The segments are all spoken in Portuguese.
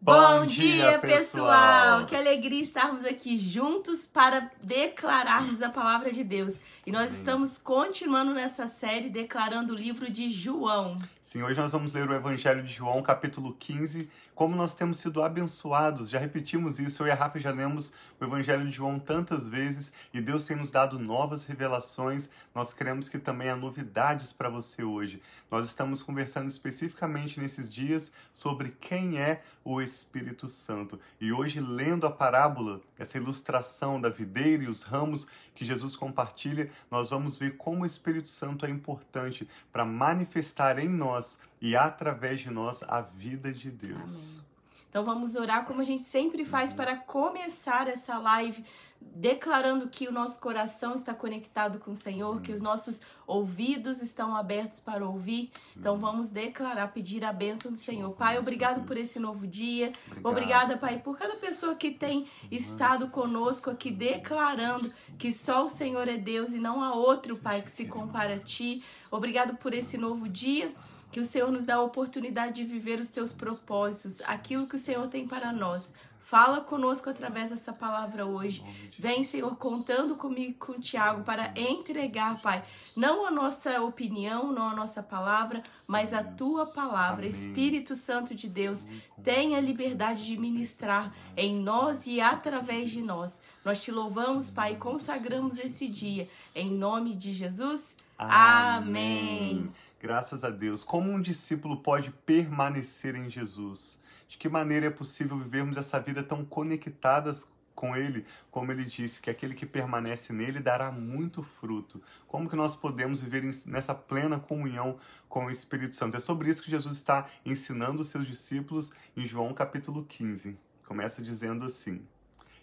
Bom dia, pessoal! Que alegria estarmos aqui juntos para declararmos a palavra de Deus. E nós estamos continuando nessa série declarando o livro de João. Sim, hoje nós vamos ler o Evangelho de João, capítulo 15. Como nós temos sido abençoados, já repetimos isso, eu e a Rafa já lemos o Evangelho de João tantas vezes e Deus tem nos dado novas revelações. Nós queremos que também há novidades para você hoje. Nós estamos conversando especificamente nesses dias sobre quem é o Espírito Santo. E hoje, lendo a parábola, essa ilustração da videira e os ramos que Jesus compartilha, nós vamos ver como o Espírito Santo é importante para manifestar em nós e através de nós a vida de Deus. Amém. Então vamos orar como a gente sempre faz Uhum. para começar essa live, declarando que o nosso coração está conectado com o Senhor, que os nossos ouvidos estão abertos para ouvir. Então vamos declarar, pedir a bênção do Senhor. Pai, obrigado por esse novo dia. Obrigado. Obrigada, Pai, por cada pessoa que tem estado conosco aqui declarando que só o Senhor é Deus e não há outro, Pai, que se compara a ti. Obrigado por esse novo dia. Que o Senhor nos dá a oportunidade de viver os teus propósitos, aquilo que o Senhor tem para nós. Fala conosco através dessa palavra hoje. Vem, Senhor, contando comigo com o Tiago para entregar, Pai, não a nossa opinião, não a nossa palavra, mas a tua palavra. Amém. Espírito Santo de Deus, tenha liberdade de ministrar em nós e através de nós. Nós te louvamos, Pai, e consagramos esse dia. Em nome de Jesus. Amém. Graças a Deus. Como um discípulo pode permanecer em Jesus? De que maneira é possível vivermos essa vida tão conectadas com Ele, como Ele disse, que aquele que permanece nele dará muito fruto. Como que nós podemos viver nessa plena comunhão com o Espírito Santo? É sobre isso que Jesus está ensinando os seus discípulos em João capítulo 15. Começa dizendo assim: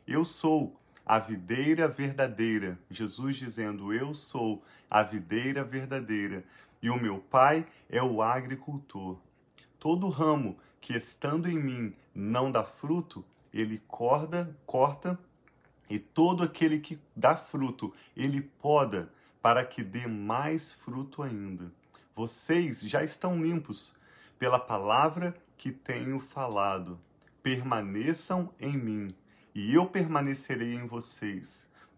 Eu sou a videira verdadeira. Jesus dizendo: Eu sou a videira verdadeira, e o meu Pai é o agricultor. Todo ramo que estando em mim não dá fruto, ele corda, corta, e todo aquele que dá fruto, ele poda, para que dê mais fruto ainda. Vocês já estão limpos pela palavra que tenho falado. Permaneçam em mim, e eu permanecerei em vocês.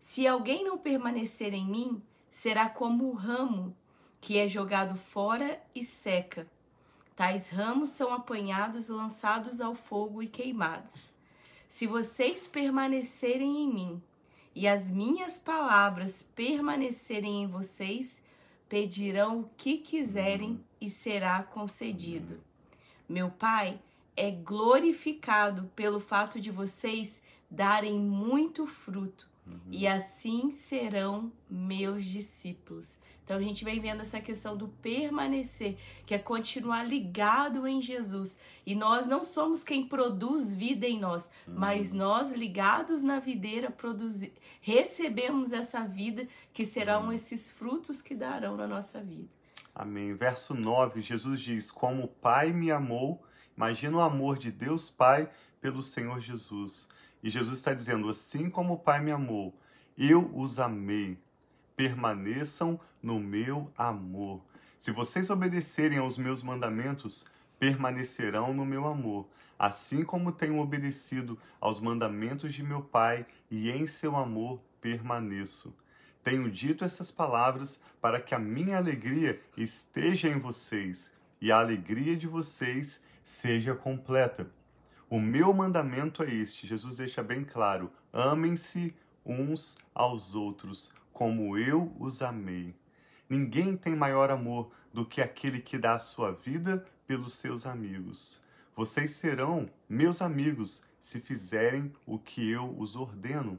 Se alguém não permanecer em mim, será como o ramo que é jogado fora e seca. Tais ramos são apanhados, lançados ao fogo e queimados. Se vocês permanecerem em mim e as minhas palavras permanecerem em vocês, pedirão o que quiserem e será concedido. Meu Pai é glorificado pelo fato de vocês darem muito fruto e assim serão meus discípulos. Então a gente vem vendo essa questão do permanecer, que é continuar ligado em Jesus. E nós não somos quem produz vida em nós, mas nós ligados na videira produzi- recebemos essa vida que serão esses frutos que darão na nossa vida. Amém. Verso 9, Jesus diz: Como o Pai me amou, imagina o amor de Deus Pai pelo Senhor Jesus. E Jesus está dizendo: Assim como o Pai me amou, eu os amei. Permaneçam no meu amor. Se vocês obedecerem aos meus mandamentos, permanecerão no meu amor, assim como tenho obedecido aos mandamentos de meu Pai, e em seu amor permaneço. Tenho dito essas palavras para que a minha alegria esteja em vocês e a alegria de vocês seja completa. O meu mandamento é este: Jesus deixa bem claro: amem-se uns aos outros, como eu os amei. Ninguém tem maior amor do que aquele que dá a sua vida pelos seus amigos. Vocês serão meus amigos se fizerem o que eu os ordeno.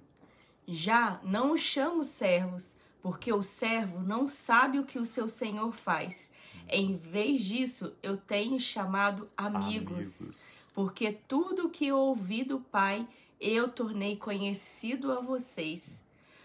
Já não os chamo servos, porque o servo não sabe o que o seu senhor faz. Em vez disso, eu tenho chamado amigos, amigos. porque tudo o que eu ouvi do Pai eu tornei conhecido a vocês.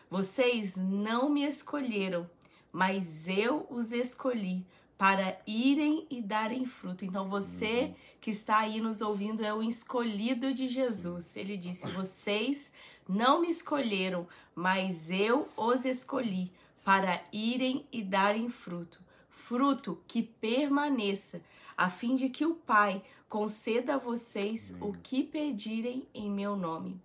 Vocês não me escolheram, mas eu os escolhi para irem e darem fruto. Então você uhum. que está aí nos ouvindo é o escolhido de Jesus. Ele disse: Vocês não me escolheram, mas eu os escolhi para irem e darem fruto. Fruto que permaneça, a fim de que o Pai conceda a vocês Amém. o que pedirem em meu nome.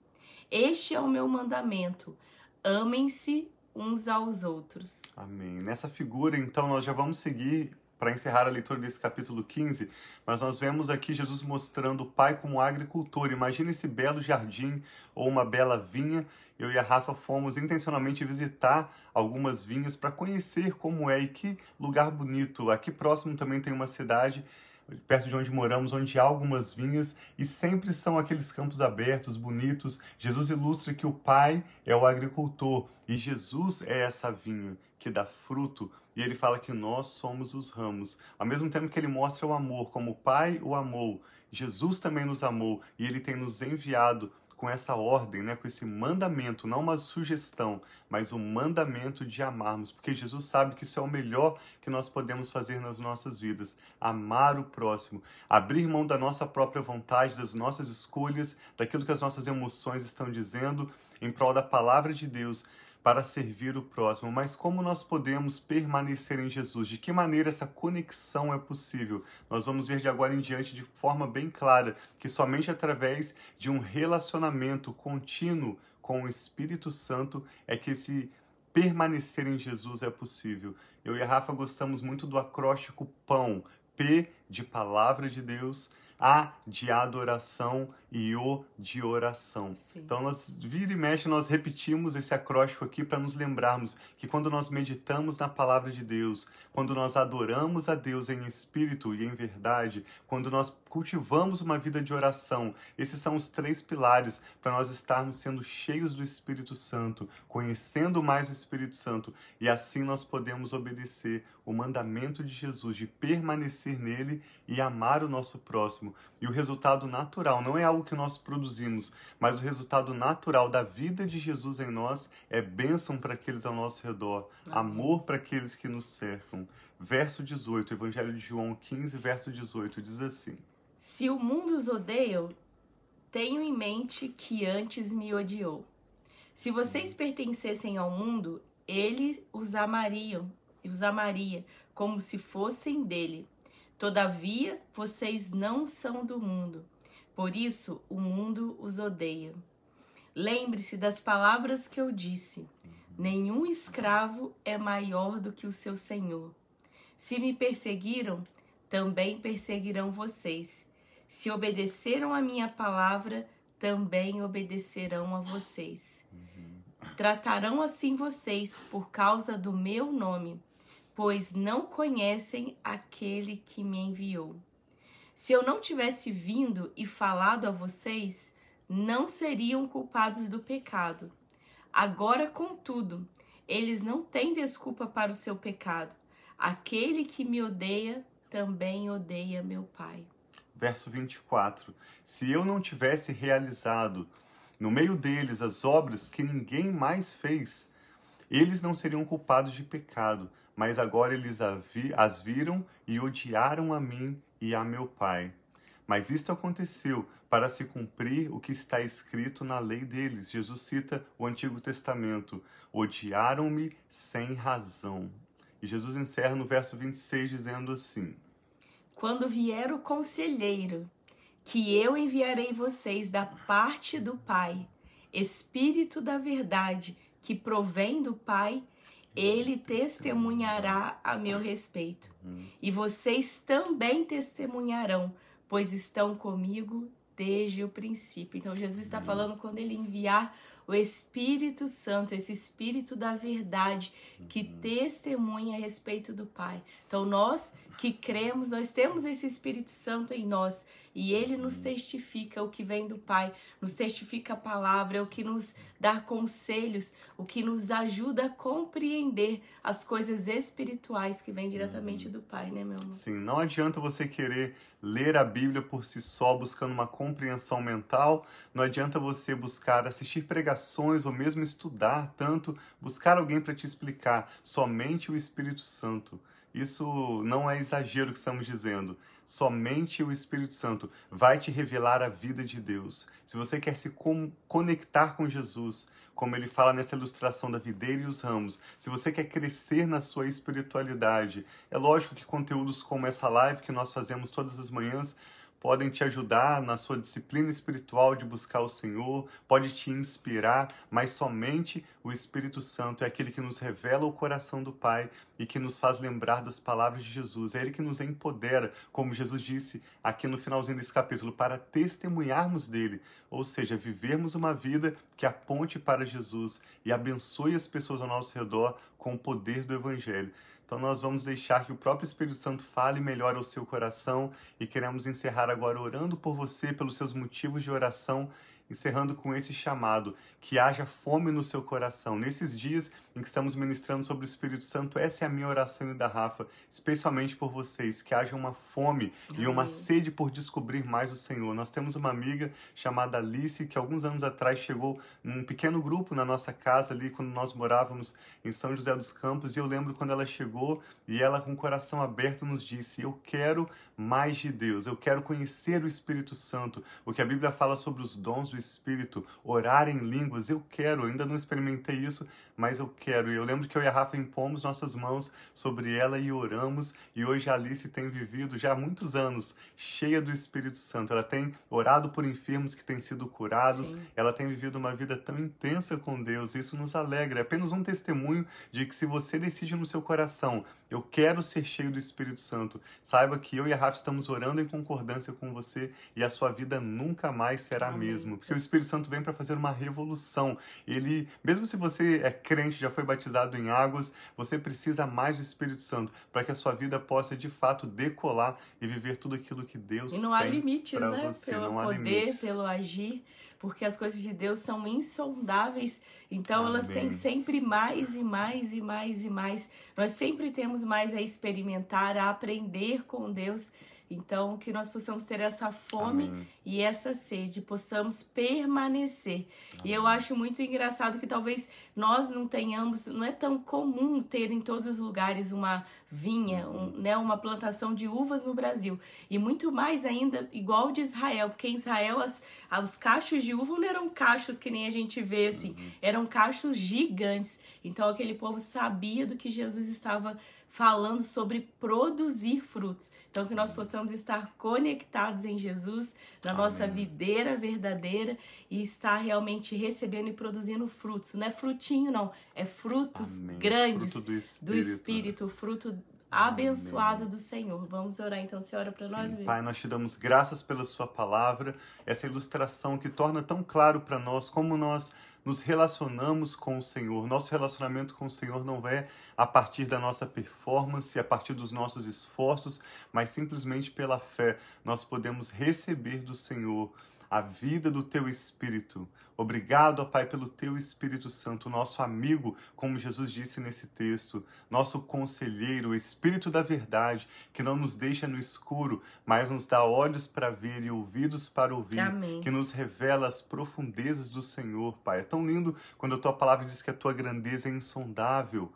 Este é o meu mandamento: amem-se uns aos outros. Amém. Nessa figura, então, nós já vamos seguir para encerrar a leitura desse capítulo 15, mas nós vemos aqui Jesus mostrando o Pai como agricultor. Imagina esse belo jardim ou uma bela vinha. Eu e a Rafa fomos intencionalmente visitar algumas vinhas para conhecer como é e que lugar bonito. Aqui próximo também tem uma cidade perto de onde moramos, onde há algumas vinhas e sempre são aqueles campos abertos, bonitos. Jesus ilustra que o Pai é o agricultor e Jesus é essa vinha que dá fruto. E ele fala que nós somos os ramos. Ao mesmo tempo que ele mostra o amor, como o Pai o amou, Jesus também nos amou e ele tem nos enviado com essa ordem, né, com esse mandamento, não uma sugestão, mas o um mandamento de amarmos, porque Jesus sabe que isso é o melhor que nós podemos fazer nas nossas vidas, amar o próximo, abrir mão da nossa própria vontade, das nossas escolhas, daquilo que as nossas emoções estão dizendo, em prol da palavra de Deus, para servir o próximo, mas como nós podemos permanecer em Jesus? De que maneira essa conexão é possível? Nós vamos ver de agora em diante de forma bem clara que somente através de um relacionamento contínuo com o Espírito Santo é que esse permanecer em Jesus é possível. Eu e a Rafa gostamos muito do acróstico PÃO, P de palavra de Deus, a de adoração e o de oração. Sim. Então, nós vira e mexe, nós repetimos esse acróstico aqui para nos lembrarmos que quando nós meditamos na palavra de Deus, quando nós adoramos a Deus em espírito e em verdade, quando nós cultivamos uma vida de oração, esses são os três pilares para nós estarmos sendo cheios do Espírito Santo, conhecendo mais o Espírito Santo e assim nós podemos obedecer o mandamento de Jesus de permanecer nele e amar o nosso próximo. E o resultado natural não é algo que nós produzimos, mas o resultado natural da vida de Jesus em nós é bênção para aqueles ao nosso redor, amor para aqueles que nos cercam. Verso 18, Evangelho de João 15, verso 18, diz assim: Se o mundo os odeia, tenho em mente que antes me odiou. Se vocês pertencessem ao mundo, ele os amariam, os amaria como se fossem dele. Todavia, vocês não são do mundo, por isso o mundo os odeia. Lembre-se das palavras que eu disse: nenhum escravo é maior do que o seu senhor. Se me perseguiram, também perseguirão vocês. Se obedeceram a minha palavra, também obedecerão a vocês. Tratarão assim vocês por causa do meu nome pois não conhecem aquele que me enviou. Se eu não tivesse vindo e falado a vocês, não seriam culpados do pecado. Agora, contudo, eles não têm desculpa para o seu pecado. Aquele que me odeia também odeia meu Pai. Verso 24: Se eu não tivesse realizado no meio deles as obras que ninguém mais fez, eles não seriam culpados de pecado, mas agora eles as viram e odiaram a mim e a meu Pai. Mas isto aconteceu para se cumprir o que está escrito na lei deles. Jesus cita o Antigo Testamento: odiaram-me sem razão. E Jesus encerra no verso 26 dizendo assim: Quando vier o conselheiro, que eu enviarei vocês da parte do Pai, Espírito da verdade, que provém do Pai, ele testemunhará a meu respeito. E vocês também testemunharão, pois estão comigo desde o princípio. Então, Jesus está falando quando ele enviar o Espírito Santo, esse Espírito da verdade que testemunha a respeito do Pai. Então, nós que cremos, nós temos esse Espírito Santo em nós e ele nos testifica o que vem do Pai, nos testifica a palavra, é o que nos dá conselhos, o que nos ajuda a compreender as coisas espirituais que vêm diretamente do Pai, né, meu amor? Sim, não adianta você querer ler a Bíblia por si só, buscando uma compreensão mental, não adianta você buscar assistir pregações ou mesmo estudar tanto, buscar alguém para te explicar, somente o Espírito Santo. Isso não é exagero que estamos dizendo. Somente o Espírito Santo vai te revelar a vida de Deus. Se você quer se conectar com Jesus, como ele fala nessa ilustração da videira e os ramos, se você quer crescer na sua espiritualidade, é lógico que conteúdos como essa live que nós fazemos todas as manhãs podem te ajudar na sua disciplina espiritual de buscar o Senhor, pode te inspirar, mas somente o Espírito Santo é aquele que nos revela o coração do Pai e que nos faz lembrar das palavras de Jesus. É ele que nos empodera, como Jesus disse aqui no finalzinho desse capítulo, para testemunharmos dele, ou seja, vivermos uma vida que aponte para Jesus e abençoe as pessoas ao nosso redor com o poder do Evangelho. Então nós vamos deixar que o próprio Espírito Santo fale melhor ao seu coração e queremos encerrar agora orando por você, pelos seus motivos de oração encerrando com esse chamado, que haja fome no seu coração. Nesses dias em que estamos ministrando sobre o Espírito Santo, essa é a minha oração e da Rafa, especialmente por vocês, que haja uma fome Amém. e uma sede por descobrir mais o Senhor. Nós temos uma amiga chamada Alice, que alguns anos atrás chegou num pequeno grupo na nossa casa ali, quando nós morávamos em São José dos Campos, e eu lembro quando ela chegou e ela com o coração aberto nos disse, eu quero mais de Deus, eu quero conhecer o Espírito Santo, o que a Bíblia fala sobre os dons do Espírito, orar em línguas, eu quero, ainda não experimentei isso, mas eu quero. E eu lembro que eu e a Rafa impomos nossas mãos sobre ela e oramos, e hoje a Alice tem vivido já há muitos anos cheia do Espírito Santo. Ela tem orado por enfermos que têm sido curados, Sim. ela tem vivido uma vida tão intensa com Deus, isso nos alegra. É apenas um testemunho de que se você decide no seu coração, eu quero ser cheio do Espírito Santo, saiba que eu e a Rafa estamos orando em concordância com você e a sua vida nunca mais será a mesma, porque o Espírito Santo vem para fazer uma revolução. Ele, mesmo se você é crente, já foi batizado em águas, você precisa mais do Espírito Santo para que a sua vida possa de fato decolar e viver tudo aquilo que Deus tem. E não há limites, né? Você. Pelo não poder, limites. pelo agir, porque as coisas de Deus são insondáveis, então Amém. elas têm sempre mais e mais e mais e mais. Nós sempre temos mais a experimentar, a aprender com Deus. Então, que nós possamos ter essa fome Amém. e essa sede, possamos permanecer. Amém. E eu acho muito engraçado que talvez nós não tenhamos, não é tão comum ter em todos os lugares uma vinha, um, né, uma plantação de uvas no Brasil. E muito mais ainda, igual de Israel, porque em Israel as, os cachos de uva não eram cachos que nem a gente vê assim, uhum. eram cachos gigantes. Então aquele povo sabia do que Jesus estava falando sobre produzir frutos. Então, que nós possamos estar conectados em Jesus, na Amém. nossa videira verdadeira e estar realmente recebendo e produzindo frutos. Não é frutinho, não, é frutos Amém. grandes Fruto do, Espírito. do Espírito, fruto abençoado do Senhor. Vamos orar então, Senhora, para nós. Pai, nós te damos graças pela Sua palavra, essa ilustração que torna tão claro para nós como nós nos relacionamos com o Senhor. Nosso relacionamento com o Senhor não é a partir da nossa performance, a partir dos nossos esforços, mas simplesmente pela fé. Nós podemos receber do Senhor a vida do teu Espírito. Obrigado, ó Pai, pelo teu Espírito Santo, nosso amigo, como Jesus disse nesse texto, nosso conselheiro, o Espírito da verdade, que não nos deixa no escuro, mas nos dá olhos para ver e ouvidos para ouvir, Amém. que nos revela as profundezas do Senhor, Pai. É tão lindo quando a tua palavra diz que a tua grandeza é insondável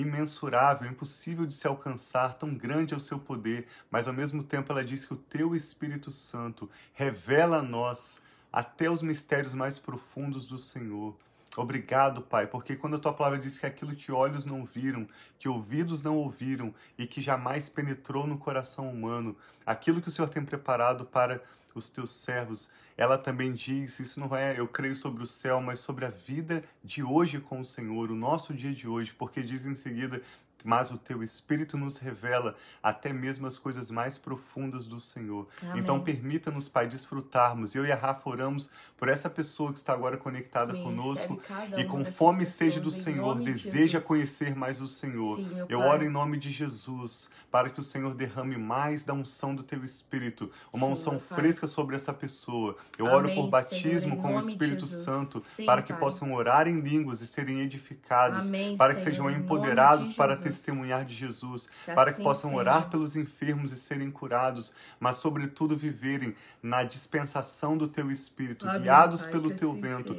imensurável, impossível de se alcançar, tão grande é o seu poder, mas ao mesmo tempo ela diz que o teu Espírito Santo revela a nós até os mistérios mais profundos do Senhor. Obrigado, Pai, porque quando a tua palavra diz que aquilo que olhos não viram, que ouvidos não ouviram e que jamais penetrou no coração humano, aquilo que o Senhor tem preparado para os teus servos, ela também diz: Isso não é, eu creio sobre o céu, mas sobre a vida de hoje com o Senhor, o nosso dia de hoje, porque diz em seguida mas o teu Espírito nos revela até mesmo as coisas mais profundas do Senhor. Amém. Então, permita-nos, Pai, desfrutarmos. Eu e a Rafa oramos por essa pessoa que está agora conectada Amém. conosco Recebe cada e com fome e sede do Senhor, de deseja conhecer mais o Senhor. Sim, Eu Pai. oro em nome de Jesus para que o Senhor derrame mais da unção do teu Espírito, uma Sim, unção fresca sobre essa pessoa. Eu oro Amém, por batismo Senhor, com o Espírito. Santo, Sim, para que Pai. possam orar em línguas e serem edificados, Amém, para que Senhor, sejam empoderados de para Jesus. Testemunhar de Jesus, Que para que assim possam seja. orar pelos enfermos e serem curados, mas sobretudo viverem na dispensação do teu Espírito, Amém, guiados Pai, pelo que teu assim vento,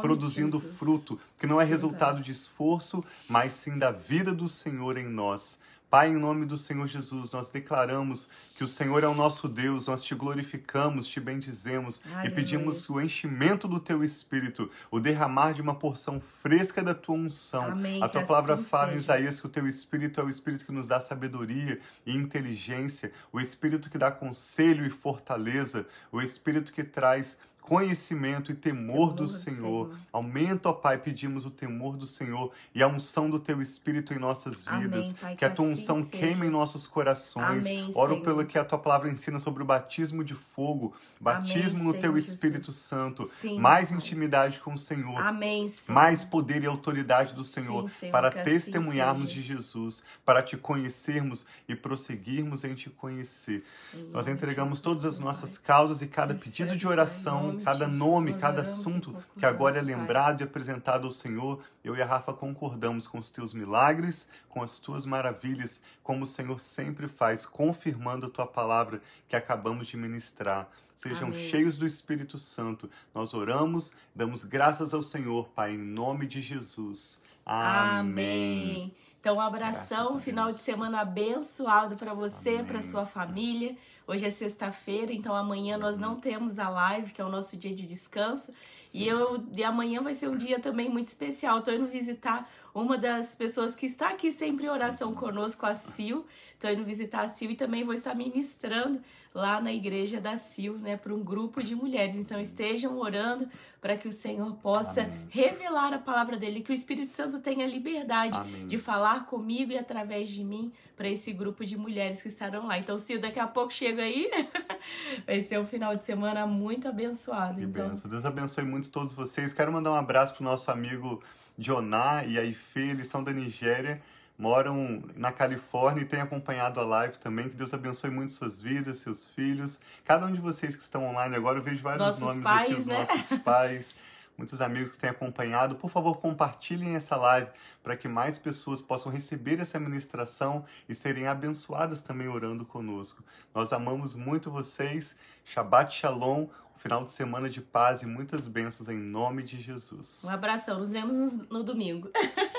produzindo fruto, que não é resultado de esforço, mas sim da vida do Senhor em nós. Pai, em nome do Senhor Jesus, nós declaramos que o Senhor é o nosso Deus, nós te glorificamos, te bendizemos e pedimos o enchimento do teu Espírito, o derramar de uma porção fresca da tua unção. Amém, A tua palavra assim fala em. Isaías que o teu Espírito é o Espírito que nos dá sabedoria e inteligência, o Espírito que dá conselho e fortaleza, o Espírito que traz conhecimento e temor, Temor do Senhor. Senhor. Aumenta, ó Pai, pedimos o temor do Senhor e a unção do teu Espírito em nossas Amém, vidas. Pai, que que a tua assim unção seja. queime em nossos corações. Amém, Oro Senhor. pelo que a tua palavra ensina sobre o batismo de fogo, batismo no Senhor teu Jesus. Espírito Santo, Sim, mais Pai. intimidade com o Senhor. Amém. Mais poder e autoridade do Senhor, Sim, para assim testemunharmos seja. de Jesus, para te conhecermos e prosseguirmos em te conhecer. Nós entregamos Jesus, todas as nossas causas e cada Recebe, pedido de oração, nome cada nome, cada assunto que agora é lembrado e apresentado ao Senhor. Eu e a Rafa concordamos com os teus milagres, com as tuas maravilhas, como o Senhor sempre faz, confirmando a tua palavra que acabamos de ministrar. Sejam Amém. cheios do Espírito Santo. Nós oramos, damos graças ao Senhor, Pai, em nome de Jesus. Amém. Amém. Então, um abração, um final de semana abençoado para você, para sua família. Hoje é sexta-feira, então amanhã nós Uhum. não temos a live, que é o nosso dia de descanso. E eu e amanhã vai ser um dia também muito especial. Tô indo visitar uma das pessoas que está aqui sempre em oração conosco, a Sil. Tô indo visitar a Sil e também vou estar ministrando lá na igreja da Sil, né, para um grupo de mulheres. Então estejam orando para que o Senhor possa Amém. revelar a palavra dele, que o Espírito Santo tenha liberdade Amém. de falar comigo e através de mim para esse grupo de mulheres que estarão lá. Então, Sil, daqui a pouco chega aí. Vai ser um final de semana muito abençoado. Que Então, benção. Deus abençoe muito todos vocês. Quero mandar um abraço pro nosso amigo Joná e a Ife, eles são da Nigéria, moram na Califórnia e têm acompanhado a live também. Que Deus abençoe muito suas vidas, seus filhos. Cada um de vocês que estão online agora, eu vejo vários nossos nomes pais, aqui, os né? nossos pais. Muitos amigos que têm acompanhado, por favor, compartilhem essa live para que mais pessoas possam receber essa ministração e serem abençoadas também orando conosco. Nós amamos muito vocês. Shabbat Shalom, um final de semana de paz e muitas bênçãos em nome de Jesus. um abração. Nos vemos no domingo.